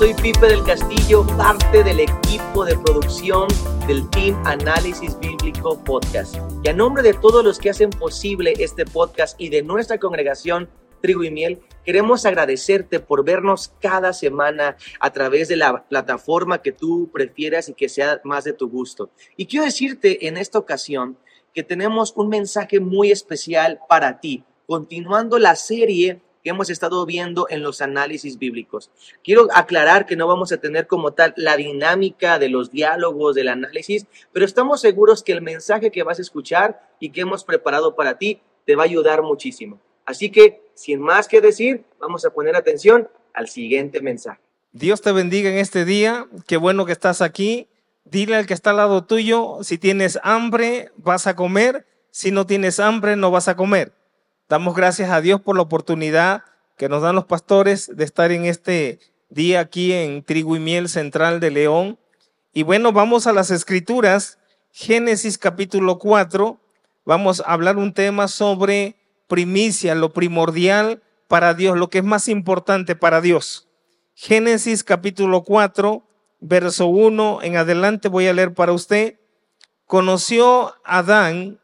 Soy Pipe del Castillo, parte del equipo de producción del Team Análisis Bíblico Podcast. Y a nombre de todos los que hacen posible este podcast y de nuestra congregación Trigo y Miel, queremos agradecerte por vernos cada semana a través de la plataforma que tú prefieras y que sea más de tu gusto. Y quiero decirte en esta ocasión que tenemos un mensaje muy especial para ti, continuando la serie que hemos estado viendo en los análisis bíblicos. Quiero aclarar que no vamos a tener como tal la dinámica de los diálogos, del análisis, pero estamos seguros que el mensaje que vas a escuchar y que hemos preparado para ti te va a ayudar muchísimo. Así que, sin más que decir, vamos a poner atención al siguiente mensaje. Dios te bendiga en este día. Qué bueno que estás aquí. Dile al que está al lado tuyo, si tienes hambre, vas a comer. Si no tienes hambre, no vas a comer. Damos gracias a Dios por la oportunidad que nos dan los pastores de estar en este día aquí en Trigo y Miel Central de León. Y bueno, vamos a las escrituras. Génesis capítulo 4. Vamos a hablar un tema sobre primicia, lo primordial para Dios, lo que es más importante para Dios. Génesis capítulo 4, verso 1 en adelante voy a leer para usted. Conoció Adán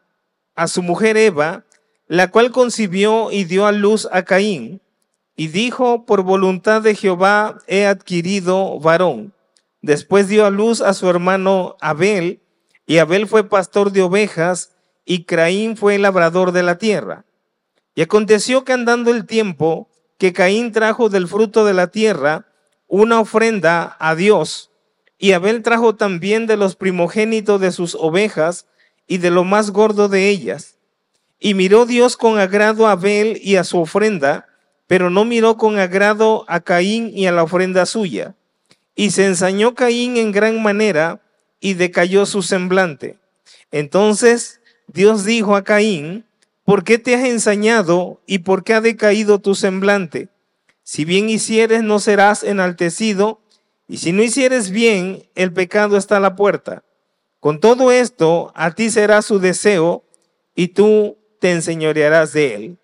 a su mujer Eva la cual concibió y dio a luz a Caín, y dijo, por voluntad de Jehová he adquirido varón. Después dio a luz a su hermano Abel, y Abel fue pastor de ovejas, y Caín fue labrador de la tierra. Y aconteció que andando el tiempo, que Caín trajo del fruto de la tierra una ofrenda a Dios, y Abel trajo también de los primogénitos de sus ovejas y de lo más gordo de ellas. Y miró Dios con agrado a Abel y a su ofrenda, pero no miró con agrado a Caín y a la ofrenda suya. Y se ensañó Caín en gran manera y decayó su semblante. Entonces Dios dijo a Caín, ¿por qué te has ensañado y por qué ha decaído tu semblante? Si bien hicieres, no serás enaltecido, y si no hicieres bien, el pecado está a la puerta. Con todo esto, a ti será su deseo, y tú te enseñorearás de él.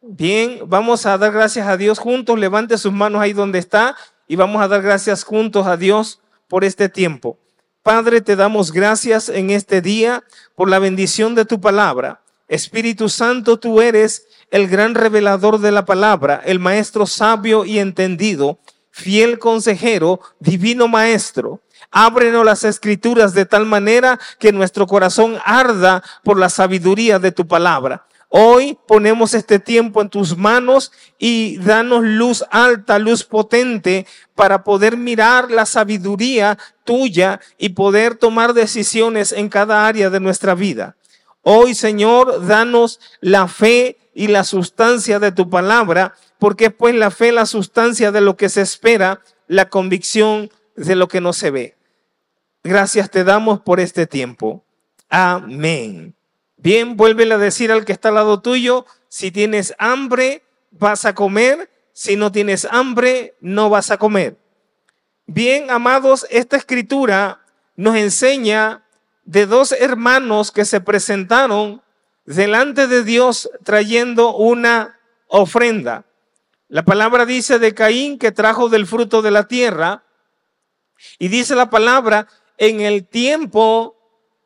Bien, vamos a dar gracias a Dios juntos. Levante sus manos ahí donde está y vamos a dar gracias juntos a Dios por este tiempo. Padre, te damos gracias en este día por la bendición de tu palabra. Espíritu Santo, tú eres el gran revelador de la palabra, el maestro sabio y entendido, fiel consejero, divino maestro. Ábrenos las escrituras de tal manera que nuestro corazón arda por la sabiduría de tu palabra. Hoy ponemos este tiempo en tus manos y danos luz alta, luz potente para poder mirar la sabiduría tuya y poder tomar decisiones en cada área de nuestra vida. Hoy, Señor, danos la fe y la sustancia de tu palabra, porque es pues la fe, la sustancia de lo que se espera, la convicción de lo que no se ve. Gracias te damos por este tiempo. Amén. Bien, vuélvele a decir al que está al lado tuyo, si tienes hambre, vas a comer, si no tienes hambre, no vas a comer. Bien, amados, esta escritura nos enseña de dos hermanos que se presentaron delante de Dios trayendo una ofrenda. La palabra dice de Caín que trajo del fruto de la tierra y dice la palabra en el tiempo,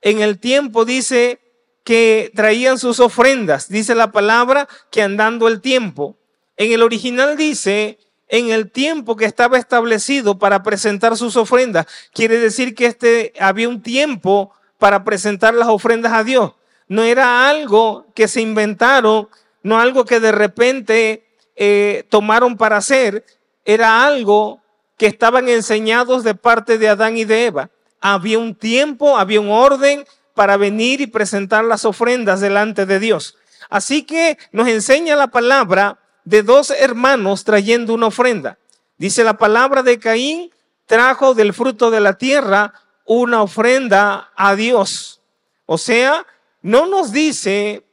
en el tiempo dice que traían sus ofrendas. Dice la palabra que andando el tiempo. En el original dice en el tiempo que estaba establecido para presentar sus ofrendas. Quiere decir que este había un tiempo para presentar las ofrendas a Dios. No era algo que se inventaron, no algo que de repente eh, tomaron para hacer, era algo que estaban enseñados de parte de Adán y de Eva había un tiempo, había un orden para venir y presentar las ofrendas delante de Dios. Así que nos enseña la palabra de dos hermanos trayendo una ofrenda. Dice la palabra de Caín, trajo del fruto de la tierra una ofrenda a Dios. O sea, no nos dice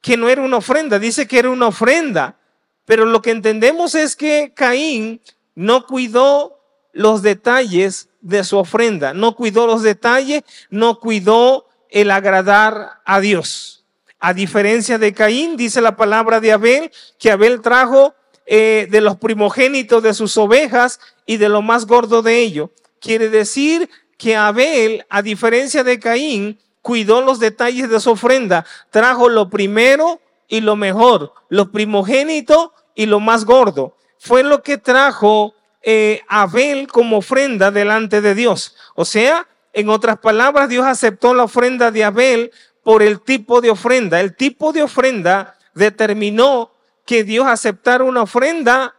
que no era una ofrenda, dice que era una ofrenda. Pero lo que entendemos es que Caín no cuidó los detalles de su ofrenda, no cuidó los detalles, no cuidó el agradar a Dios. A diferencia de Caín, dice la palabra de Abel, que Abel trajo eh, de los primogénitos de sus ovejas y de lo más gordo de ello. Quiere decir que Abel, a diferencia de Caín, cuidó los detalles de su ofrenda, trajo lo primero y lo mejor, lo primogénito y lo más gordo. Fue lo que trajo eh, Abel como ofrenda delante de Dios. O sea, en otras palabras, Dios aceptó la ofrenda de Abel por el tipo de ofrenda. El tipo de ofrenda determinó que Dios aceptara una ofrenda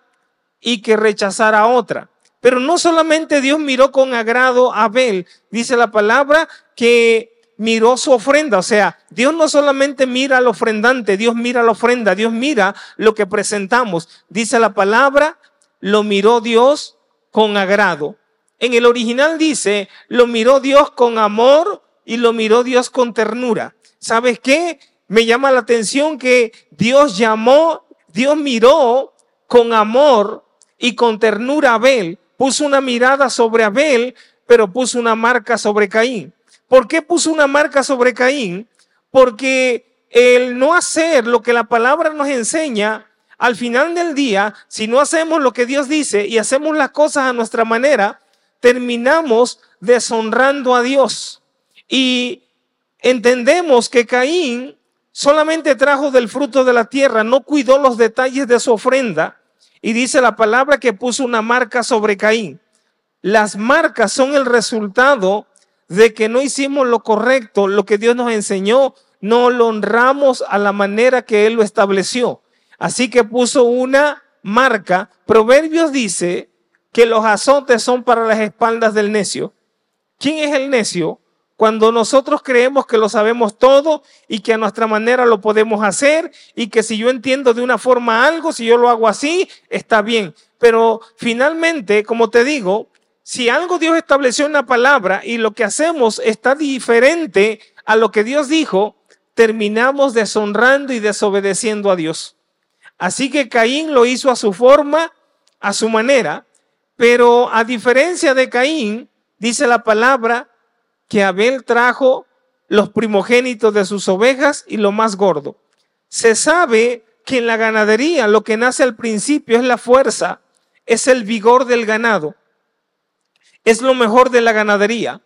y que rechazara otra. Pero no solamente Dios miró con agrado a Abel, dice la palabra que miró su ofrenda. O sea, Dios no solamente mira al ofrendante, Dios mira la ofrenda, Dios mira lo que presentamos. Dice la palabra, lo miró Dios con agrado. En el original dice, lo miró Dios con amor y lo miró Dios con ternura. ¿Sabes qué? Me llama la atención que Dios llamó, Dios miró con amor y con ternura a Abel. Puso una mirada sobre Abel, pero puso una marca sobre Caín. ¿Por qué puso una marca sobre Caín? Porque el no hacer lo que la palabra nos enseña, al final del día, si no hacemos lo que Dios dice y hacemos las cosas a nuestra manera, terminamos deshonrando a Dios. Y entendemos que Caín solamente trajo del fruto de la tierra, no cuidó los detalles de su ofrenda. Y dice la palabra que puso una marca sobre Caín. Las marcas son el resultado de que no hicimos lo correcto, lo que Dios nos enseñó, no lo honramos a la manera que Él lo estableció. Así que puso una marca. Proverbios dice que los azotes son para las espaldas del necio. ¿Quién es el necio? Cuando nosotros creemos que lo sabemos todo y que a nuestra manera lo podemos hacer y que si yo entiendo de una forma algo, si yo lo hago así, está bien. Pero finalmente, como te digo, si algo Dios estableció en la palabra y lo que hacemos está diferente a lo que Dios dijo, terminamos deshonrando y desobedeciendo a Dios. Así que Caín lo hizo a su forma, a su manera, pero a diferencia de Caín, dice la palabra que Abel trajo los primogénitos de sus ovejas y lo más gordo. Se sabe que en la ganadería lo que nace al principio es la fuerza, es el vigor del ganado es lo mejor de la ganadería.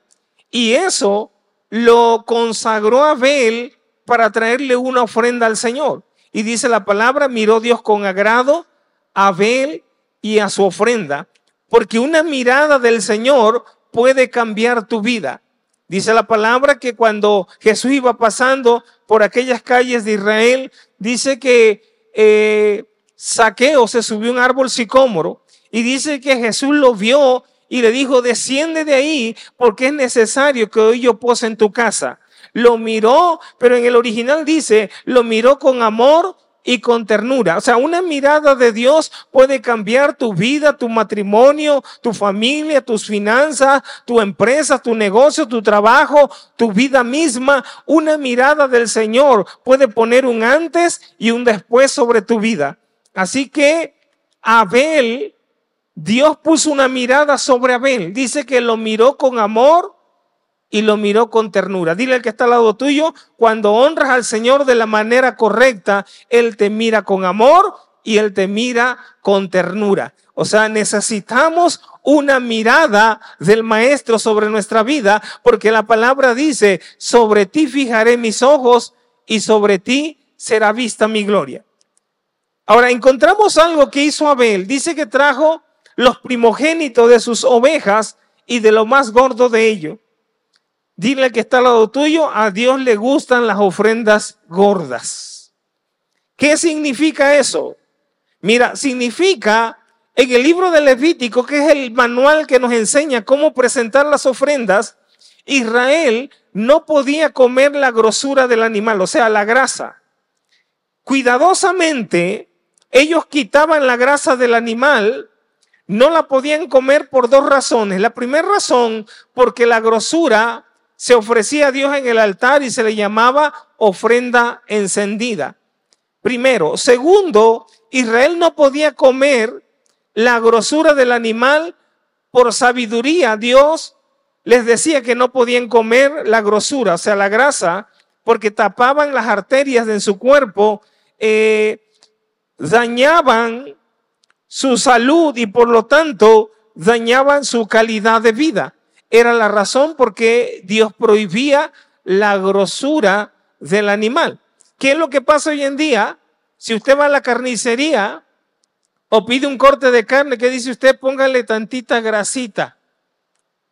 Y eso lo consagró Abel para traerle una ofrenda al Señor. Y dice la palabra, miró Dios con agrado a Abel y a su ofrenda, porque una mirada del Señor puede cambiar tu vida. Dice la palabra que cuando Jesús iba pasando por aquellas calles de Israel, dice que eh, Saqueo se subió un árbol sicómoro y dice que Jesús lo vio y le dijo, desciende de ahí porque es necesario que hoy yo pose en tu casa. Lo miró, pero en el original dice, lo miró con amor y con ternura. O sea, una mirada de Dios puede cambiar tu vida, tu matrimonio, tu familia, tus finanzas, tu empresa, tu negocio, tu trabajo, tu vida misma. Una mirada del Señor puede poner un antes y un después sobre tu vida. Así que Abel Dios puso una mirada sobre Abel. Dice que lo miró con amor y lo miró con ternura. Dile al que está al lado tuyo, cuando honras al Señor de la manera correcta, Él te mira con amor y Él te mira con ternura. O sea, necesitamos una mirada del Maestro sobre nuestra vida, porque la palabra dice, sobre ti fijaré mis ojos y sobre ti será vista mi gloria. Ahora, encontramos algo que hizo Abel. Dice que trajo los primogénitos de sus ovejas y de lo más gordo de ello. Dile que está al lado tuyo, a Dios le gustan las ofrendas gordas. ¿Qué significa eso? Mira, significa en el libro de Levítico, que es el manual que nos enseña cómo presentar las ofrendas, Israel no podía comer la grosura del animal, o sea, la grasa. Cuidadosamente, ellos quitaban la grasa del animal no la podían comer por dos razones. La primera razón, porque la grosura se ofrecía a Dios en el altar y se le llamaba ofrenda encendida. Primero. Segundo, Israel no podía comer la grosura del animal por sabiduría. Dios les decía que no podían comer la grosura, o sea, la grasa, porque tapaban las arterias de su cuerpo, eh, dañaban su salud y por lo tanto dañaban su calidad de vida. Era la razón por qué Dios prohibía la grosura del animal. ¿Qué es lo que pasa hoy en día? Si usted va a la carnicería o pide un corte de carne, ¿qué dice usted? Póngale tantita grasita,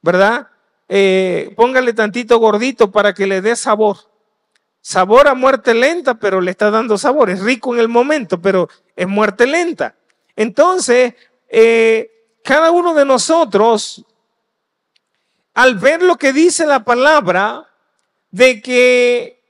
¿verdad? Eh, póngale tantito gordito para que le dé sabor. Sabor a muerte lenta, pero le está dando sabor. Es rico en el momento, pero es muerte lenta. Entonces, eh, cada uno de nosotros, al ver lo que dice la palabra, de que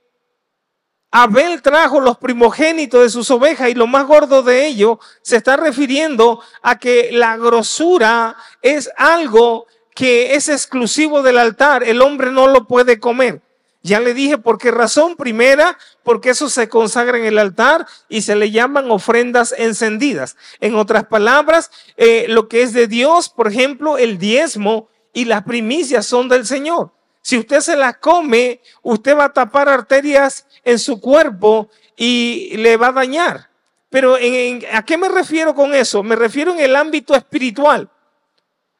Abel trajo los primogénitos de sus ovejas y lo más gordo de ello se está refiriendo a que la grosura es algo que es exclusivo del altar. El hombre no lo puede comer. Ya le dije por qué razón. Primera, porque eso se consagra en el altar y se le llaman ofrendas encendidas. En otras palabras, eh, lo que es de Dios, por ejemplo, el diezmo y las primicias son del Señor. Si usted se las come, usted va a tapar arterias en su cuerpo y le va a dañar. Pero ¿a qué me refiero con eso? Me refiero en el ámbito espiritual.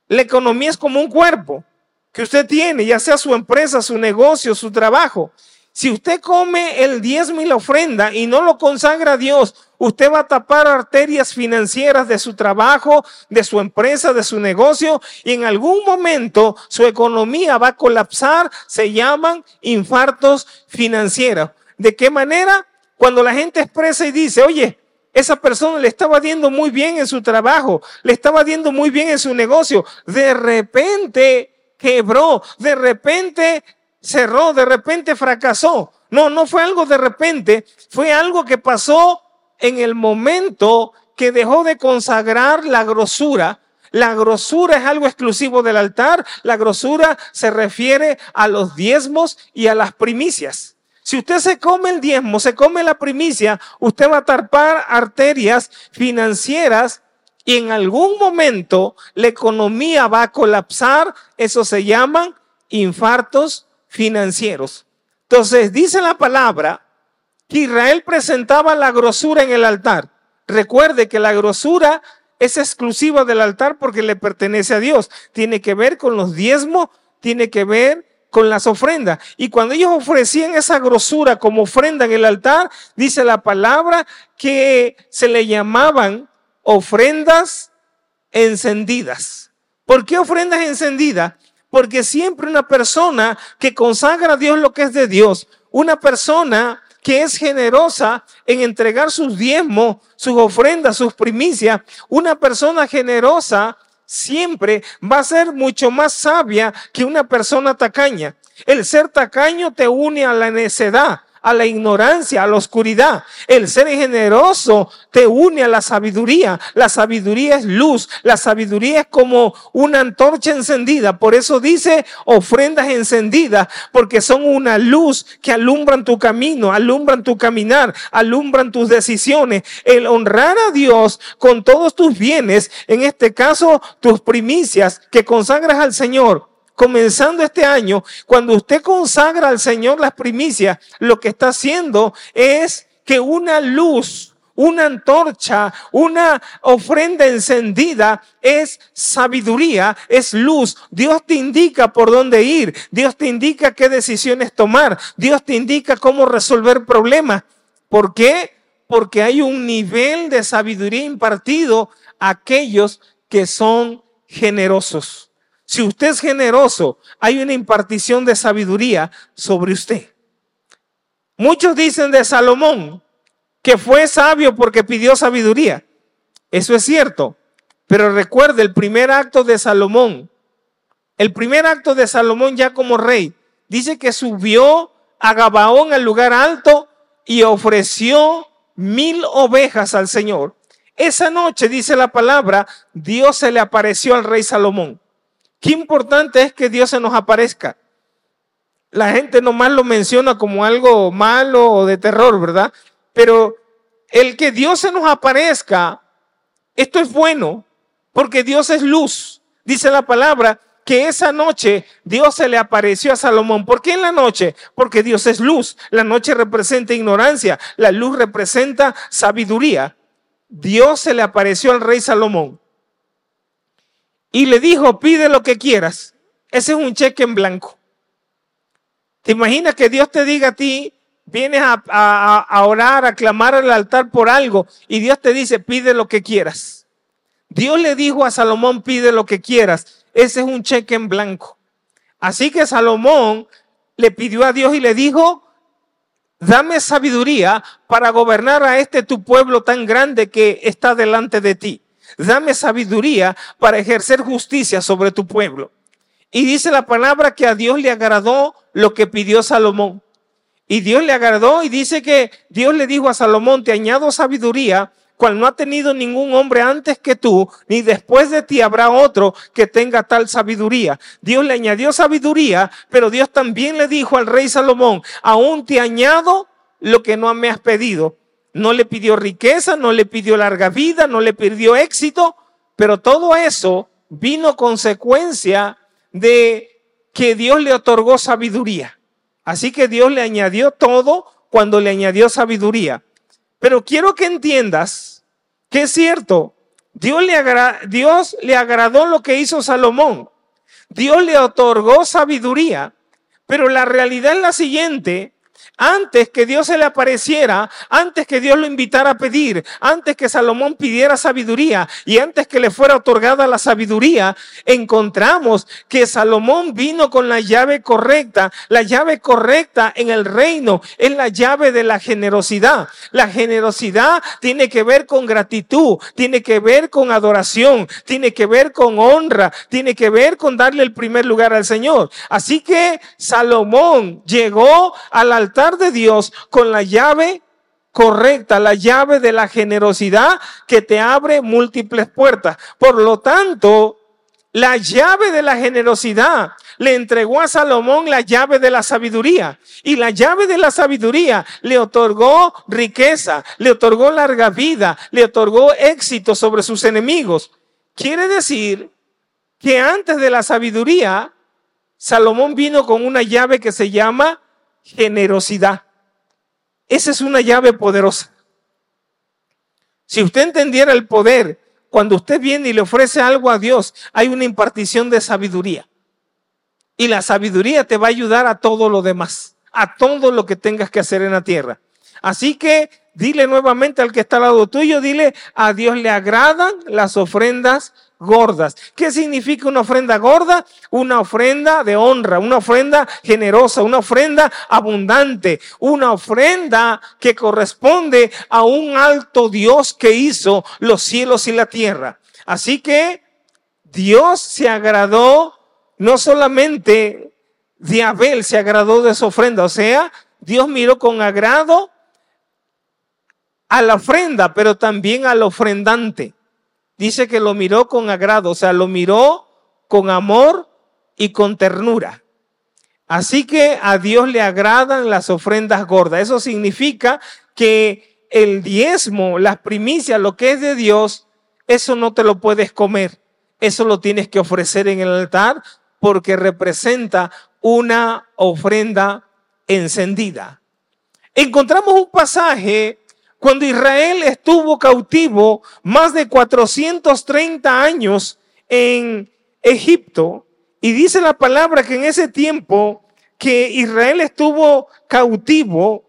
La economía es como un cuerpo que usted tiene, ya sea su empresa, su negocio, su trabajo. Si usted come el diezmo y la ofrenda y no lo consagra a Dios, usted va a tapar arterias financieras de su trabajo, de su empresa, de su negocio y en algún momento su economía va a colapsar. Se llaman infartos financieros. ¿De qué manera? Cuando la gente expresa y dice, oye, esa persona le estaba yendo muy bien en su trabajo, le estaba yendo muy bien en su negocio. De repente quebró, de repente cerró, de repente fracasó. No, no fue algo de repente, fue algo que pasó en el momento que dejó de consagrar la grosura. La grosura es algo exclusivo del altar, la grosura se refiere a los diezmos y a las primicias. Si usted se come el diezmo, se come la primicia, usted va a tarpar arterias financieras y en algún momento la economía va a colapsar. Eso se llaman infartos financieros. Entonces dice la palabra que Israel presentaba la grosura en el altar. Recuerde que la grosura es exclusiva del altar porque le pertenece a Dios. Tiene que ver con los diezmos, tiene que ver con las ofrendas. Y cuando ellos ofrecían esa grosura como ofrenda en el altar, dice la palabra que se le llamaban ofrendas encendidas. ¿Por qué ofrendas encendidas? Porque siempre una persona que consagra a Dios lo que es de Dios, una persona que es generosa en entregar sus diezmos, sus ofrendas, sus primicias, una persona generosa siempre va a ser mucho más sabia que una persona tacaña. El ser tacaño te une a la necedad a la ignorancia, a la oscuridad. El ser generoso te une a la sabiduría. La sabiduría es luz. La sabiduría es como una antorcha encendida. Por eso dice ofrendas encendidas, porque son una luz que alumbran tu camino, alumbran tu caminar, alumbran tus decisiones. El honrar a Dios con todos tus bienes, en este caso tus primicias que consagras al Señor, comenzando este año, cuando usted consagra al Señor las primicias, lo que está haciendo es que una luz, una antorcha, una ofrenda encendida es sabiduría, es luz. Dios te indica por dónde ir, Dios te indica qué decisiones tomar, Dios te indica cómo resolver problemas. ¿Por qué? Porque hay un nivel de sabiduría impartido a aquellos que son generosos. Si usted es generoso, hay una impartición de sabiduría sobre usted. Muchos dicen de Salomón que fue sabio porque pidió sabiduría. Eso es cierto. Pero recuerde el primer acto de Salomón. El primer acto de Salomón ya como rey. Dice que subió a Gabaón al lugar alto y ofreció mil ovejas al Señor. Esa noche, dice la palabra, Dios se le apareció al rey Salomón. Qué importante es que Dios se nos aparezca. La gente nomás lo menciona como algo malo o de terror, ¿verdad? Pero el que Dios se nos aparezca, esto es bueno, porque Dios es luz. Dice la palabra que esa noche Dios se le apareció a Salomón. ¿Por qué en la noche? Porque Dios es luz. La noche representa ignorancia, la luz representa sabiduría. Dios se le apareció al rey Salomón y le dijo, pide lo que quieras. Ese es un cheque en blanco. ¿Te imaginas que Dios te diga a ti, vienes a, orar, a clamar al altar por algo y Dios te dice, pide lo que quieras? Dios le dijo a Salomón, pide lo que quieras. Ese es un cheque en blanco. Así que Salomón le pidió a Dios y le dijo, dame sabiduría para gobernar a este tu pueblo tan grande que está delante de ti. Dame sabiduría para ejercer justicia sobre tu pueblo. Y dice la palabra que a Dios le agradó lo que pidió Salomón. Y Dios le agradó y dice que Dios le dijo a Salomón, te añado sabiduría, cual no ha tenido ningún hombre antes que tú, ni después de ti habrá otro que tenga tal sabiduría. Dios le añadió sabiduría, pero Dios también le dijo al rey Salomón, aún te añado lo que no me has pedido. No le pidió riqueza, no le pidió larga vida, no le pidió éxito, pero todo eso vino consecuencia de que Dios le otorgó sabiduría. Así que Dios le añadió todo cuando le añadió sabiduría. Pero quiero que entiendas que es cierto, Dios le, Dios le agradó lo que hizo Salomón. Dios le otorgó sabiduría. Pero la realidad es la siguiente, antes que Dios se le apareciera, antes que Dios lo invitara a pedir, antes que Salomón pidiera sabiduría y antes que le fuera otorgada la sabiduría, encontramos que Salomón vino con la llave correcta. La llave correcta en el reino es la llave de la generosidad. La generosidad tiene que ver con gratitud, tiene que ver con adoración, tiene que ver con honra, tiene que ver con darle el primer lugar al Señor. Así que Salomón llegó al de Dios con la llave correcta, la llave de la generosidad que te abre múltiples puertas. Por lo tanto, la llave de la generosidad le entregó a Salomón la llave de la sabiduría. Y la llave de la sabiduría le otorgó riqueza, le otorgó larga vida, le otorgó éxito sobre sus enemigos. Quiere decir que antes de la sabiduría, Salomón vino con una llave que se llama generosidad. Esa es una llave poderosa. Si usted entendiera el poder, cuando usted viene y le ofrece algo a Dios, hay una impartición de sabiduría. Y la sabiduría te va a ayudar a todo lo demás, a todo lo que tengas que hacer en la tierra. Así que dile nuevamente al que está al lado tuyo, dile, a Dios le agradan las ofrendas gordas. ¿Qué significa una ofrenda gorda? Una ofrenda de honra, una ofrenda generosa, una ofrenda abundante, una ofrenda que corresponde a un alto Dios que hizo los cielos y la tierra. Así que Dios se agradó no solamente de Abel, se agradó de su ofrenda, o sea, Dios miró con agrado a la ofrenda, pero también al ofrendante dice que lo miró con agrado, o sea, lo miró con amor y con ternura. Así que a Dios le agradan las ofrendas gordas. Eso significa que el diezmo, las primicias, lo que es de Dios, eso no te lo puedes comer. Eso lo tienes que ofrecer en el altar porque representa una ofrenda encendida. Encontramos un pasaje cuando Israel estuvo cautivo más de 430 años en Egipto, y dice la palabra que en ese tiempo que Israel estuvo cautivo,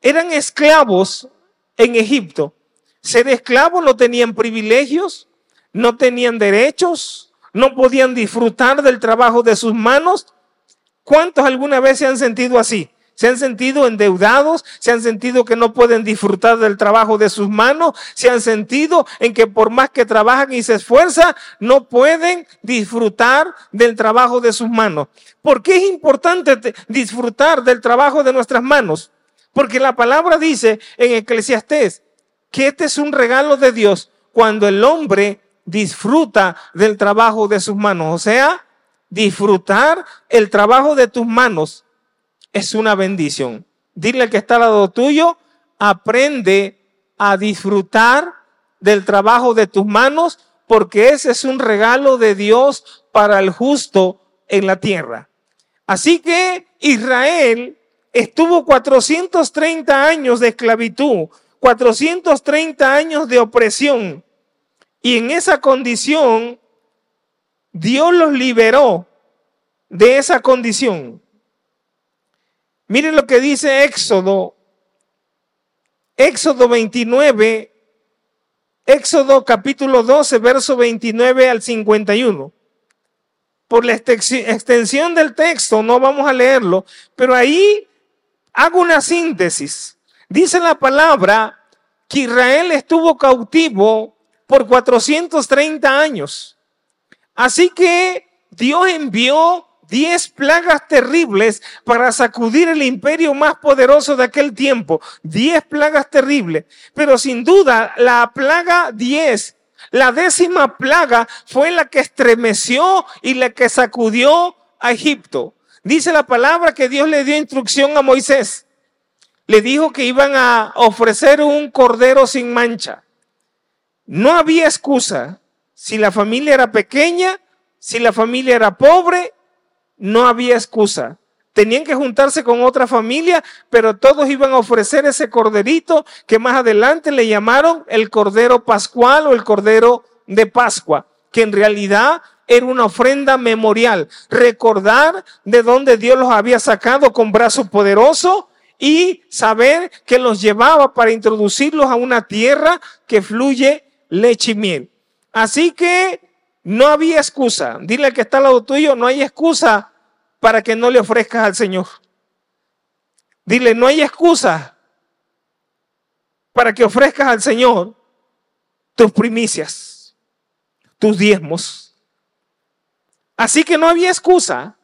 eran esclavos en Egipto. Ser esclavos no tenían privilegios, no tenían derechos, no podían disfrutar del trabajo de sus manos. ¿Cuántos alguna vez se han sentido así? Se han sentido endeudados, se han sentido que no pueden disfrutar del trabajo de sus manos, se han sentido en que por más que trabajan y se esfuerzan, no pueden disfrutar del trabajo de sus manos. ¿Por qué es importante disfrutar del trabajo de nuestras manos? Porque la palabra dice en Eclesiastés que este es un regalo de Dios cuando el hombre disfruta del trabajo de sus manos. O sea, disfrutar el trabajo de tus manos es una bendición. Dile al que está al lado tuyo, aprende a disfrutar del trabajo de tus manos, porque ese es un regalo de Dios para el justo en la tierra. Así que Israel estuvo 430 años de esclavitud 430 años de opresión. Y en esa condición, Dios los liberó de esa condición. Miren lo que dice Éxodo, Éxodo 29, Éxodo capítulo 12, verso 29 al 51. Por la extensión del texto no vamos a leerlo, pero ahí hago una síntesis. Dice la palabra que Israel estuvo cautivo por 430 años. Así que Dios envió diez plagas terribles para sacudir el imperio más poderoso de aquel tiempo. Diez plagas terribles. Pero sin duda, la plaga diez, la décima plaga fue la que estremeció y la que sacudió a Egipto. Dice la palabra que Dios le dio instrucción a Moisés le dijo que iban a ofrecer un cordero sin mancha. No había excusa. Si la familia era pequeña, si la familia era pobre, no había excusa. Tenían que juntarse con otra familia, pero todos iban a ofrecer ese corderito que más adelante le llamaron el cordero pascual o el cordero de Pascua, que en realidad era una ofrenda memorial. Recordar de dónde Dios los había sacado con brazo poderoso y saber que los llevaba para introducirlos a una tierra que fluye leche y miel. Así que no había excusa. Dile al que está al lado tuyo, no hay excusa para que no le ofrezcas al Señor. Dile, no hay excusa para que ofrezcas al Señor tus primicias, tus diezmos. Así que no había excusa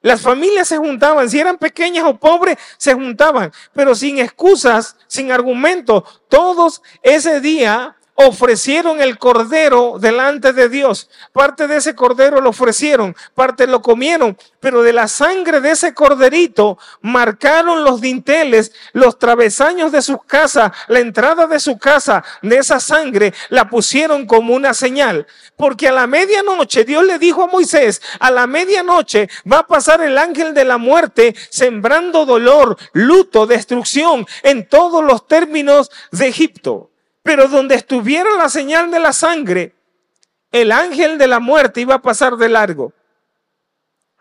las familias se juntaban, si eran pequeñas o pobres, se juntaban, pero sin excusas, sin argumentos. Todos ese día ofrecieron el cordero delante de Dios. Parte de ese cordero lo ofrecieron, parte lo comieron, pero de la sangre de ese corderito marcaron los dinteles, los travesaños de sus casas, la entrada de su casa, de esa sangre la pusieron como una señal. Porque a la medianoche Dios le dijo a Moisés, a la medianoche va a pasar el ángel de la muerte sembrando dolor, luto, destrucción en todos los términos de Egipto. Pero donde estuviera la señal de la sangre, el ángel de la muerte iba a pasar de largo.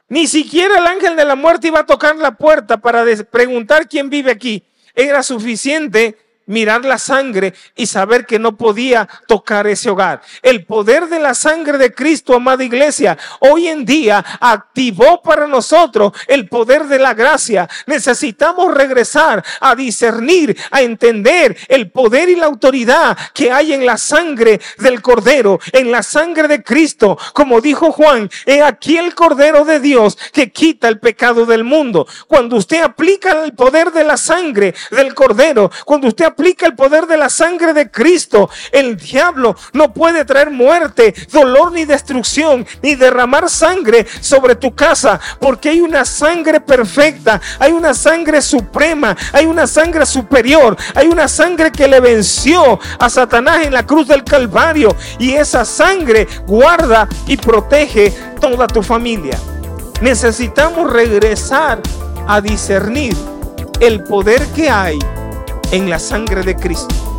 Ni siquiera el ángel de la muerte iba a tocar la puerta para preguntar quién vive aquí. Era suficiente mirar la sangre y saber que no podía tocar ese hogar. El poder de la sangre de Cristo, amada iglesia, hoy en día activó para nosotros el poder de la gracia. Necesitamos regresar a discernir, a entender el poder y la autoridad que hay en la sangre del Cordero, en la sangre de Cristo. Como dijo Juan, he aquí el Cordero de Dios que quita el pecado del mundo. Cuando usted aplica el poder de la sangre del Cordero, cuando usted aplica el poder de la sangre de Cristo, el diablo no puede traer muerte, dolor ni destrucción, ni derramar sangre sobre tu casa, porque hay una sangre perfecta, hay una sangre suprema, hay una sangre superior, hay una sangre que le venció a Satanás en la cruz del Calvario, y esa sangre guarda y protege toda tu familia. Necesitamos regresar a discernir el poder que hay en la sangre de Cristo.